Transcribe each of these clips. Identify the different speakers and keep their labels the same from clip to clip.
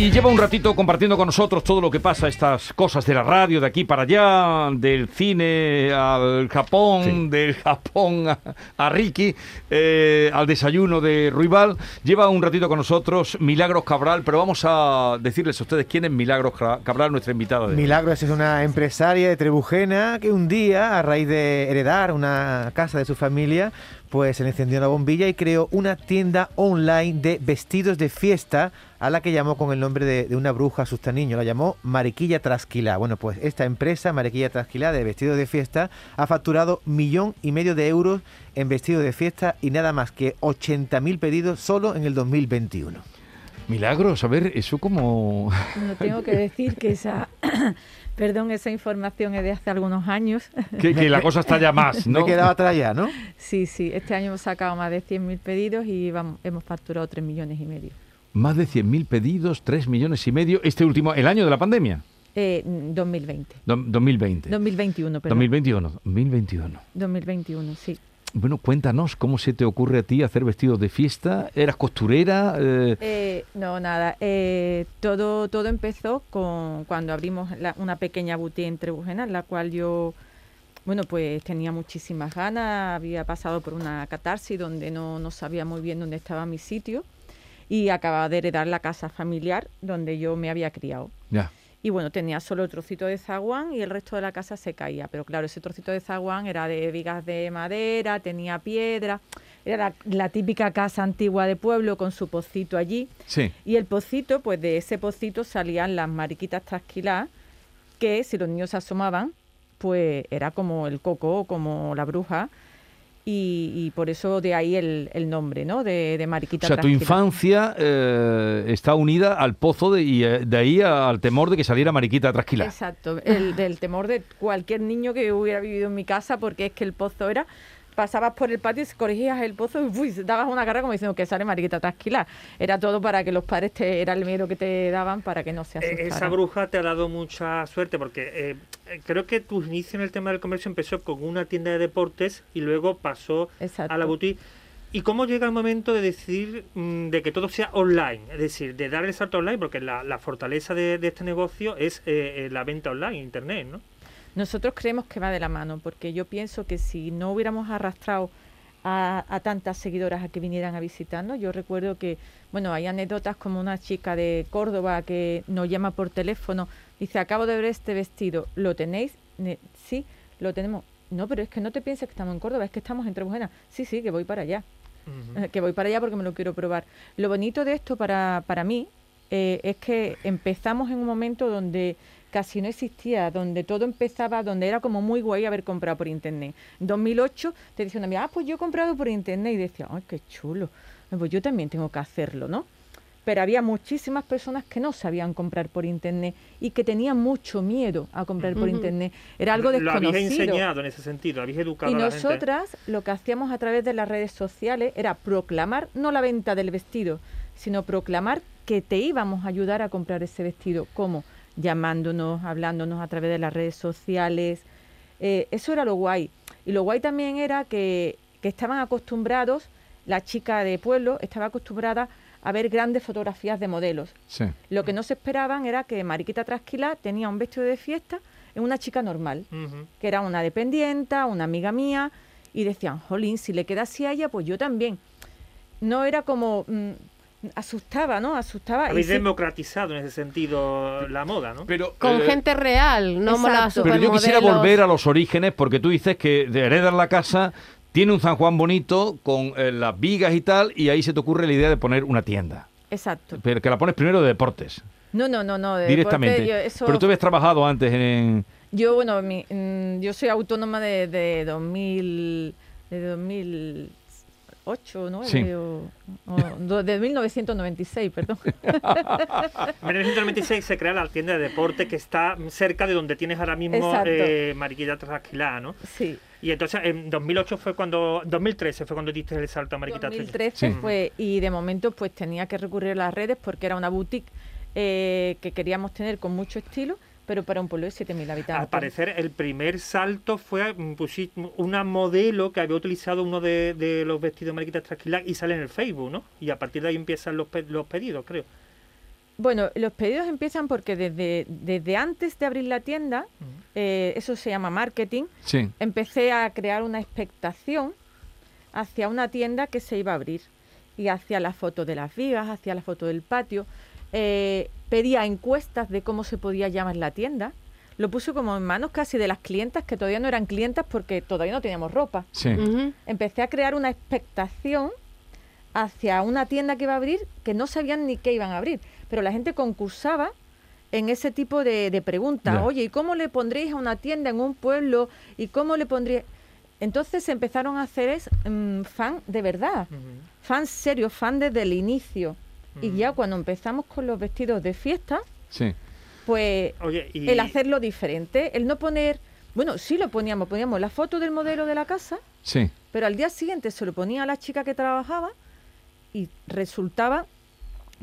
Speaker 1: Y lleva un ratito compartiendo con nosotros todo lo que pasa, estas cosas de la radio, de aquí para allá, del cine al Japón, del Japón a, Ricky, eh, al desayuno de Ruibal. Lleva un ratito con nosotros Milagros Cabral, pero vamos a decirles a ustedes quién es Milagros Cabral, nuestra invitada. De
Speaker 2: Milagros es una empresaria de Trebujena que un día, a raíz de heredar una casa de su familia, pues se le encendió la bombilla y creó una tienda online de vestidos de fiesta a la que llamó con el nombre de, una bruja niño. La llamó Mariquilla Trasquilá. Bueno, pues esta empresa, Mariquilla Trasquilá, de vestidos de fiesta, ha facturado millón y medio de euros en vestidos de fiesta y nada más que 80.000 pedidos solo en el 2021.
Speaker 1: Milagros, a ver, eso como...
Speaker 3: No tengo que decir que esa Perdón, esa información es de hace algunos años.
Speaker 1: Que, la cosa está ya más, ¿no?
Speaker 2: Me quedaba atrás ya, ¿no?
Speaker 3: Sí, sí. Este año hemos sacado más de 100.000 pedidos y hemos facturado 3 millones y medio.
Speaker 1: Más de 100.000 pedidos, 3 millones y medio. Este último, el año de la pandemia.
Speaker 3: Eh, 2020.
Speaker 1: 2020.
Speaker 3: 2021,
Speaker 1: perdón. 2021, 2021.
Speaker 3: 2021, sí.
Speaker 1: Bueno, cuéntanos, ¿cómo se te ocurre a ti hacer vestidos de fiesta? ¿Eras costurera?
Speaker 3: Eh, eh, no, nada. Eh, todo, todo empezó con cuando abrimos una pequeña boutique en Trebujena, en la cual yo, bueno, pues tenía muchísimas ganas. Había pasado por una catarsis donde no, no sabía muy bien dónde estaba mi sitio y acababa de heredar la casa familiar donde yo me había criado.
Speaker 1: Ya
Speaker 3: y bueno, tenía solo el trocito de zaguán y el resto de la casa se caía. Pero claro, ese trocito de zaguán era de vigas de madera, tenía piedra, era la, típica casa antigua de pueblo con su pocito allí.
Speaker 1: Sí.
Speaker 3: Y el pocito, pues de ese pocito salían las mariquitas trasquiladas que si los niños se asomaban, pues era como el coco, como la bruja, y, por eso de ahí el, nombre, ¿no? De, de Mariquita.
Speaker 1: O sea, tu infancia eh, está unida al pozo de, y eh, de ahí al temor de que saliera Mariquita Trasquila.
Speaker 3: Exacto, el, del temor de cualquier niño que hubiera vivido en mi casa, porque es que el pozo era pasabas por el patio y corregías el pozo y uy, dabas una cara como diciendo que sale mariquita trasquilar. Era todo para que los padres te, era el miedo que te daban para que no se eh,
Speaker 4: asustaran. Esa bruja te ha dado mucha suerte porque eh, creo que tu inicio en el tema del comercio empezó con una tienda de deportes y luego pasó a la boutique. ¿Y cómo llega el momento de decidir mm, de que todo sea online? Es decir, de dar el salto online, porque la, fortaleza de, este negocio es eh, la venta online, internet, ¿no?
Speaker 3: Nosotros creemos que va de la mano, porque yo pienso que si no hubiéramos arrastrado a, tantas seguidoras a que vinieran a visitarnos, yo recuerdo que, bueno, hay anécdotas como una chica de Córdoba que nos llama por teléfono, dice, acabo de ver este vestido, ¿lo tenéis? sí, lo tenemos. No, pero es que no te pienses que estamos en Córdoba, es que estamos en Trebujena. Sí, sí, que voy para allá. Eh, que voy para allá porque me lo quiero probar. Lo bonito de esto para, para mí eh, es que empezamos en un momento donde casi no existía, donde todo empezaba, donde era como muy guay haber comprado por internet. En 2008 te decía una amiga, ah, pues yo he comprado por internet y decía, ay, qué chulo, pues yo también tengo que hacerlo, ¿no? Pero había muchísimas personas que no sabían comprar por internet y que tenían mucho miedo a comprar por internet. Era algo desconocido.
Speaker 4: Lo habéis enseñado en ese sentido, habéis educado
Speaker 3: y
Speaker 4: a la
Speaker 3: nosotras lo que hacíamos a través de las redes sociales era proclamar no la venta del vestido, sino proclamar que te íbamos a ayudar a comprar ese vestido. ¿Cómo? Llamándonos, hablándonos a través de las redes sociales. Eh, eso era lo guay. Y lo guay también era que, estaban acostumbrados, la chica de pueblo estaba acostumbrada a ver grandes fotografías de modelos. Lo que no se esperaban era que Mariquita Trasquila tenía un vestido de fiesta en una chica normal, que era una dependienta, una amiga mía, y decían, jolín, si le queda así a ella, pues yo también. No era como, mm, asustaba, ¿no? Asustaba.
Speaker 4: Habéis democratizado en ese sentido la moda, ¿no?
Speaker 5: Pero, Con eh, gente real, no la
Speaker 1: Pero yo quisiera volver a los orígenes porque tú dices que de heredar la casa tiene un San Juan bonito con eh, las vigas y tal y ahí se te ocurre la idea de poner una tienda.
Speaker 3: Exacto.
Speaker 1: Pero que la pones primero de deportes.
Speaker 3: No, no, no, no.
Speaker 1: Directamente. Pero tú habías trabajado antes en...
Speaker 3: Yo, bueno, mm, yo soy autónoma de, de 2000... De 2000 8 o 9 o, de 1996, perdón.
Speaker 4: En 1996 se crea la tienda de deporte que está cerca de donde tienes ahora mismo eh, Mariquilla Trasquilá, ¿no?
Speaker 3: Sí.
Speaker 4: Y entonces en 2008 fue cuando, 2013 fue cuando diste el salto a Mariquita
Speaker 3: 2013 fue, y de momento pues tenía que recurrir a las redes porque era una boutique eh, que queríamos tener con mucho estilo pero para un pueblo de 7.000 habitantes.
Speaker 4: Al parecer, el primer salto fue mm, pues, una modelo que había utilizado uno de, los vestidos de Mariquita Trasquilac y sale en el Facebook, ¿no? Y a partir de ahí empiezan los, los pedidos, creo.
Speaker 3: Bueno, los pedidos empiezan porque desde, desde antes de abrir la tienda, eh, eso se llama marketing, empecé a crear una expectación hacia una tienda que se iba a abrir y hacia la foto de las vigas, hacia la foto del patio. Eh, pedía encuestas de cómo se podía llamar la tienda. Lo puse como en manos casi de las clientas que todavía no eran clientas porque todavía no teníamos ropa. Empecé a crear una expectación hacia una tienda que iba a abrir que no sabían ni qué iban a abrir. Pero la gente concursaba en ese tipo de, preguntas. Oye, ¿y cómo le pondréis a una tienda en un pueblo? ¿Y cómo le pondríais...? Entonces empezaron a hacer es, mm, fan de verdad, fan serio, fan desde el inicio. Y ya cuando empezamos con los vestidos de fiesta, pues el hacerlo diferente, el no poner, bueno, sí lo poníamos, poníamos la foto del modelo de la casa,
Speaker 1: sí.
Speaker 3: pero al día siguiente se lo ponía a la chica que trabajaba y resultaba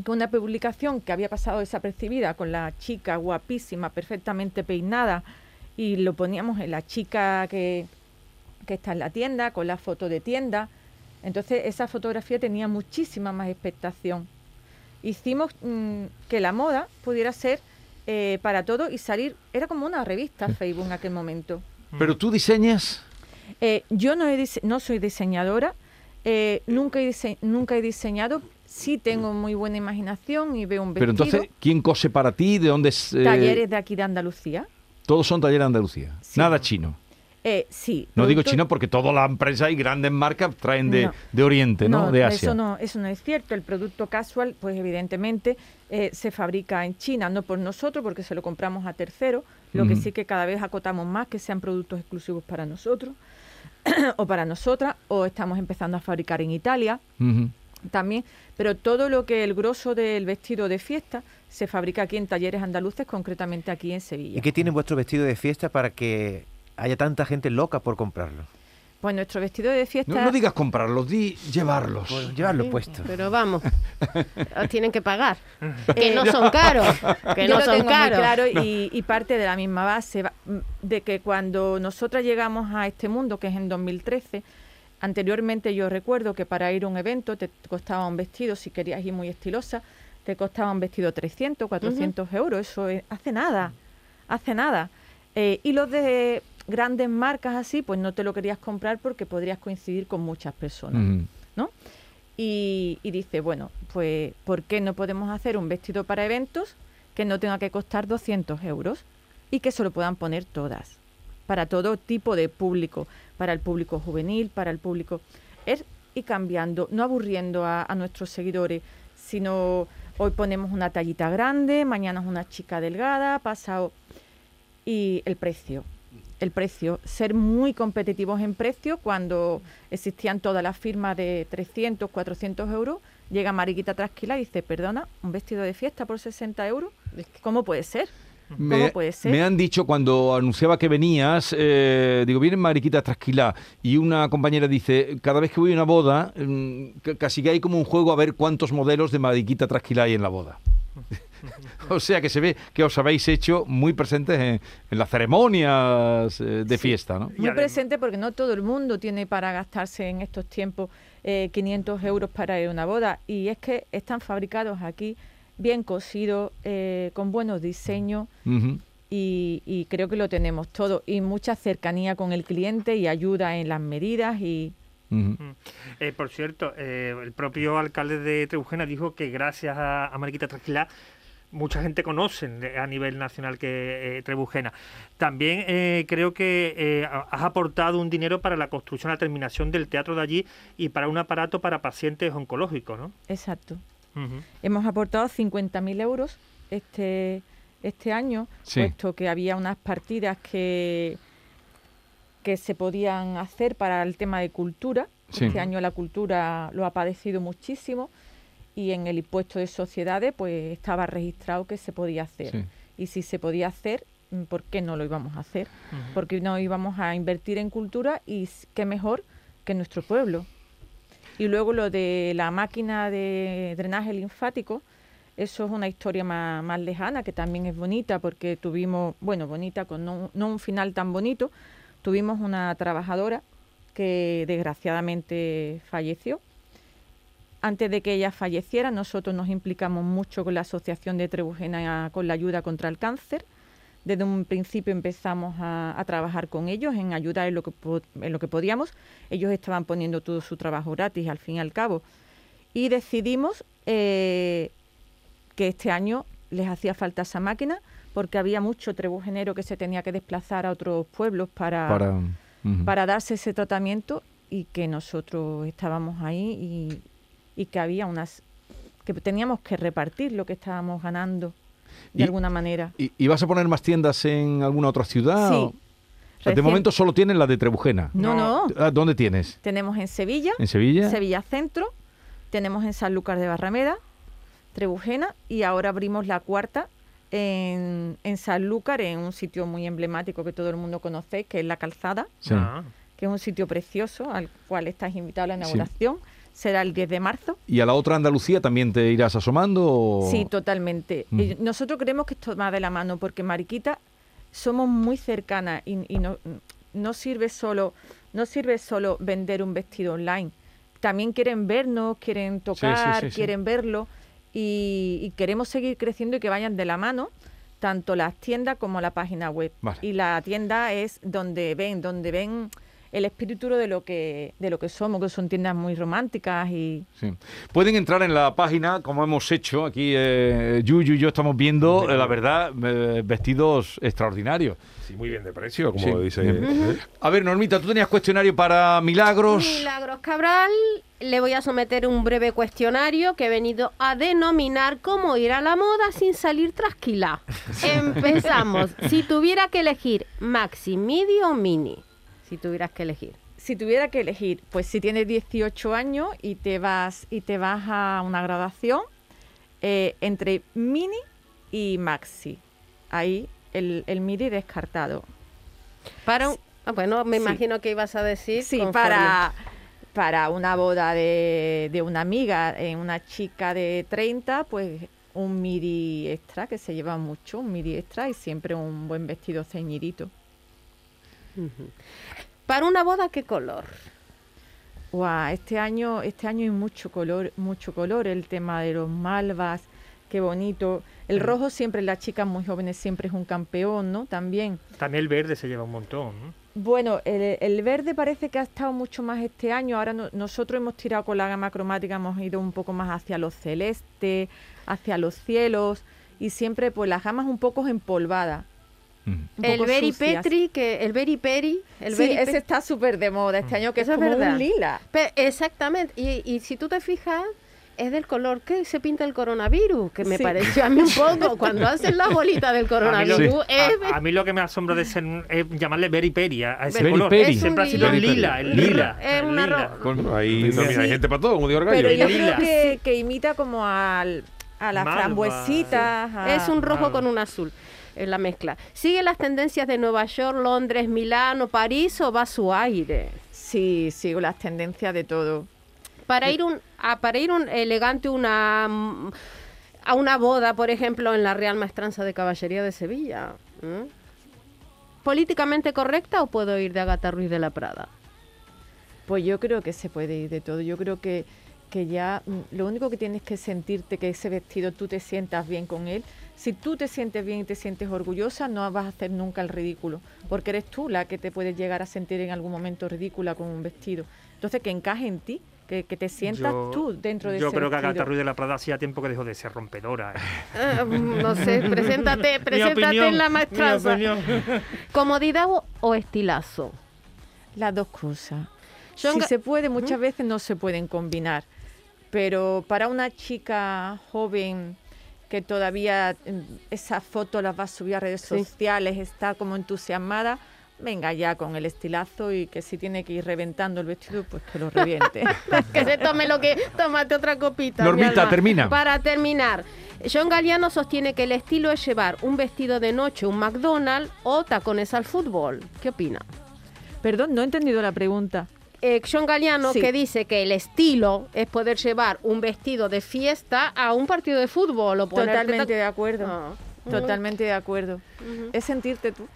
Speaker 3: que una publicación que había pasado desapercibida con la chica guapísima, perfectamente peinada, y lo poníamos en la chica que, que está en la tienda, con la foto de tienda. Entonces esa fotografía tenía muchísima más expectación. Hicimos mm, que la moda pudiera ser eh, para todo y salir, era como una revista Facebook en aquel momento.
Speaker 1: ¿Pero tú diseñas?
Speaker 3: Eh, yo no, he no soy diseñadora, eh, nunca, he nunca he diseñado, sí tengo muy buena imaginación y veo un vestido.
Speaker 1: Pero entonces, ¿quién cose para ti? ¿De dónde es?
Speaker 3: Talleres de aquí de Andalucía.
Speaker 1: Todos son talleres de Andalucía. Nada chino.
Speaker 3: Eh, sí.
Speaker 1: No digo chino porque toda la empresa y grandes marcas traen de, de Oriente, ¿no? De Asia.
Speaker 3: Eso no, eso no es cierto. El producto casual, pues evidentemente eh, se fabrica en China, no por nosotros, porque se lo compramos a terceros. Lo que sí que cada vez acotamos más que sean productos exclusivos para nosotros o para nosotras, o estamos empezando a fabricar en Italia. También, pero todo lo que el grosso del vestido de fiesta se fabrica aquí en talleres andaluces, concretamente aquí en Sevilla.
Speaker 2: ¿Y qué tiene vuestro vestido de fiesta para que haya tanta gente loca por comprarlo.
Speaker 3: Pues nuestro vestido de fiesta...
Speaker 1: No, digas comprarlos, di llevarlos.
Speaker 2: Pues llevarlos puestos.
Speaker 5: Pero vamos, tienen que pagar. que no son caros. Que no son caros.
Speaker 3: claro y, parte de la misma base de que cuando nosotras llegamos a este mundo, que es en 2013, anteriormente yo recuerdo que para ir a un evento te costaba un vestido, si querías ir muy estilosa, te costaba un vestido 300, 400 euros. Eso hace nada, hace nada. Eh, y los de grandes marcas así, pues no te lo querías comprar porque podrías coincidir con muchas personas, ¿no? Y, dice, bueno, pues ¿por qué no podemos hacer un vestido para eventos que no tenga que costar 200 euros y que se lo puedan poner todas, para todo tipo de público, para el público juvenil, para el público... Es ir cambiando, no aburriendo a, a nuestros seguidores, sino hoy ponemos una tallita grande, mañana es una chica delgada, pasado... Y el precio, el precio, ser muy competitivos en precio cuando existían todas las firmas de 300, 400 euros. Llega Mariquita Trasquila y dice, perdona, un vestido de fiesta por 60 euros. ¿Cómo puede ser?
Speaker 1: Me, puede ser? me, han dicho cuando anunciaba que venías, eh, digo, viene Mariquita Trasquila y una compañera dice, cada vez que voy a una boda, mm, casi que hay como un juego a ver cuántos modelos de Mariquita Trasquila hay en la boda. o sea que se ve que os habéis hecho muy presentes en, las ceremonias eh, de fiesta, ¿no?
Speaker 3: Muy presente porque no todo el mundo tiene para gastarse en estos tiempos 500 eh, euros para ir a una boda. Y es que están fabricados aquí, bien cosidos, eh, con buenos diseños. y, creo que lo tenemos todo. Y mucha cercanía con el cliente y ayuda en las medidas y
Speaker 4: por cierto, el propio alcalde de Trebujena dijo que gracias a, a Mariquita Tranquila mucha gente conoce a nivel nacional que eh, Trebujena. También eh, creo que eh, has aportado un dinero para la construcción, la terminación del teatro de allí y para un aparato para pacientes oncológicos, ¿no?
Speaker 3: Exacto. Hemos aportado 50.000 euros este, este año, puesto que había unas partidas que, que se podían hacer para el tema de cultura. Este año la cultura lo ha padecido muchísimo y en el impuesto de sociedades pues estaba registrado que se podía hacer. Y si se podía hacer, mm, ¿por qué no lo íbamos a hacer? Porque no íbamos a invertir en cultura y qué mejor que nuestro pueblo. Y luego lo de la máquina de drenaje linfático, eso es una historia más, más lejana, que también es bonita, porque tuvimos, bueno, bonita, con no, no un final tan bonito, tuvimos una trabajadora que desgraciadamente falleció antes de que ella falleciera, nosotros nos implicamos mucho con la Asociación de Trebujena con la ayuda contra el cáncer. Desde un principio empezamos a, trabajar con ellos en ayudar en lo, que, en lo que podíamos. Ellos estaban poniendo todo su trabajo gratis, al fin y al cabo. Y decidimos eh, que este año les hacía falta esa máquina porque había mucho trebujenero que se tenía que desplazar a otros pueblos para, para, darse ese tratamiento y que nosotros estábamos ahí y, que había unas que teníamos que repartir lo que estábamos ganando de alguna manera.
Speaker 1: Y, vas a poner más tiendas en alguna otra ciudad?
Speaker 3: Sí.
Speaker 1: De momento solo tienen la de Trebujena.
Speaker 3: No, no.
Speaker 1: Ah, ¿Dónde tienes?
Speaker 3: Tenemos en Sevilla.
Speaker 1: ¿En Sevilla?
Speaker 3: Sevilla Centro. Tenemos en San Lucas de Barrameda, Trebujena y ahora abrimos la cuarta en, en Sanlúcar, en un sitio muy emblemático que todo el mundo conoce, que es La Calzada, ah. que es un sitio precioso al cual estás invitado a la inauguración. Será el 10 de marzo.
Speaker 1: ¿Y a la otra Andalucía también te irás asomando?
Speaker 3: Sí, totalmente. Mm. Nosotros creemos que esto va de la mano porque Mariquita somos muy cercanas y, no, no, sirve solo, no sirve solo vender un vestido online. También quieren vernos, quieren tocar, quieren verlo y, queremos seguir creciendo y que vayan de la mano tanto las tiendas como la página web. Y la tienda es donde ven, donde ven el espíritu de lo que de lo que somos, que son tiendas muy románticas y
Speaker 1: pueden entrar en la página como hemos hecho aquí eh, Yuyu y yo estamos viendo eh, la verdad eh, vestidos extraordinarios.
Speaker 6: Sí, muy bien de precio, como dice. ¿eh?
Speaker 1: A ver, Normita, tú tenías cuestionario para Milagros.
Speaker 5: Milagros Cabral, le voy a someter un breve cuestionario que he venido a denominar cómo ir a la moda sin salir trasquila. Empezamos. si tuviera que elegir maxi, midi o mini, si tuvieras que elegir.
Speaker 3: Si tuviera que elegir, pues si tienes 18 años y te vas y te vas a una graduación eh, entre mini y maxi. Ahí el, el MIDI descartado.
Speaker 5: Para ah, bueno, me imagino que ibas a decir.
Speaker 3: Sí, para, para una boda de, de una amiga, eh, una chica de 30, pues un midi extra, que se lleva mucho, un midi extra y siempre un buen vestido ceñidito.
Speaker 5: ¿Para una boda qué color?
Speaker 3: este año, este año hay mucho color, mucho color, el tema de los malvas, qué bonito. El rojo siempre, las chicas muy jóvenes siempre es un campeón, ¿no? También.
Speaker 4: También el verde se lleva un montón, ¿no?
Speaker 3: Bueno, el, verde parece que ha estado mucho más este año. Ahora nosotros hemos tirado con la gama cromática, hemos ido un poco más hacia lo celeste, hacia los cielos y siempre pues las gamas un poco empolvadas.
Speaker 5: Mm. El Berry Petri, que el Berry Peri, el
Speaker 3: sí, ese está súper de moda este mm. año, que es, como un lila.
Speaker 5: exactamente, y, y si tú te fijas, es del color que se pinta el coronavirus, que me pareció a mí un poco, cuando hacen la bolita del coronavirus.
Speaker 4: A mí, lo, que me asombra de ser, es llamarle Berry Peri a, ese color. Siempre ha sido el lila, el lila.
Speaker 5: Es una lila.
Speaker 6: ahí hay gente para todo, como digo
Speaker 3: Pero yo creo que, que, imita como al, a las frambuesitas.
Speaker 5: Es un rojo con un azul en la mezcla. ¿Sigue las tendencias de Nueva York, Londres, Milán París o va a su aire?
Speaker 3: Sí, sigo las tendencias de todo.
Speaker 5: Para ir un, a, para ir un elegante una a una boda, por ejemplo, en la Real Maestranza de Caballería de Sevilla. ¿Políticamente correcta o puedo ir de Agata Ruiz de la Prada?
Speaker 3: Pues yo creo que se puede ir de todo. Yo creo que, que ya mm, lo único que tienes que sentirte que ese vestido tú te sientas bien con él. Si tú te sientes bien y te sientes orgullosa, no vas a hacer nunca el ridículo, porque eres tú la que te puedes llegar a sentir en algún momento ridícula con un vestido. Entonces, que encaje en ti que, te sientas tú dentro de
Speaker 4: Yo
Speaker 3: creo
Speaker 4: que Agatha Ruiz de la Prada hacía tiempo que dejó de ser rompedora. ¿eh?
Speaker 5: Ah, no sé, preséntate, preséntate en la maestranza. ¿Comodidad o, estilazo?
Speaker 3: Las dos cosas. si se puede, muchas veces no se pueden combinar. Pero para una chica joven que todavía mm, esa foto las va a subir a redes sociales, está como entusiasmada, venga ya con el estilazo y que si tiene que ir reventando el vestido, pues que lo reviente.
Speaker 5: que se tome lo que... Tómate otra copita.
Speaker 1: Normita, termina.
Speaker 5: Para terminar, John Galliano sostiene que el estilo es llevar un vestido de noche, un McDonald's o tacones al fútbol. ¿Qué opina?
Speaker 3: Perdón, no he entendido la pregunta.
Speaker 5: Eh, John Galliano que dice que el estilo es poder llevar un vestido de fiesta a un partido de fútbol o
Speaker 3: Totalmente de acuerdo. Ah. Totalmente de acuerdo. Es sentirte tú.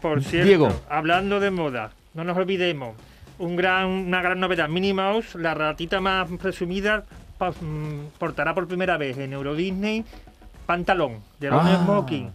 Speaker 4: Por cierto, hablando de moda, no nos olvidemos, un gran, una gran novedad, Minnie Mouse, la ratita más presumida, mm, portará por primera vez en Euro Disney pantalón de Ron ah. Smoking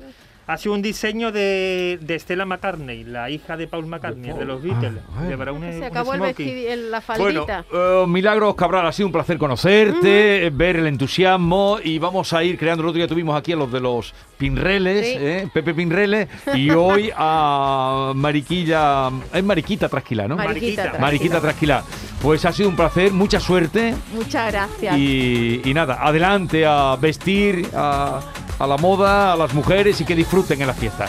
Speaker 4: ha sido un diseño de, de Stella McCartney, la hija de Paul McCartney, de, los Beatles.
Speaker 5: Ah, Se acabó el vestido, la
Speaker 1: faldita. Bueno, uh, Milagros Cabral, ha sido un placer conocerte, ver el entusiasmo y vamos a ir creando. El otro día tuvimos aquí a los de los Pinreles, ¿eh? Pepe Pinrele, y hoy a Mariquilla, es Mariquita Trasquila, ¿no?
Speaker 5: Mariquita,
Speaker 1: Mariquita Trasquila. Pues ha sido un placer, mucha suerte.
Speaker 5: Muchas gracias.
Speaker 1: Y, y nada, adelante a vestir, a a la moda, a las mujeres y que disfruten en la fiesta.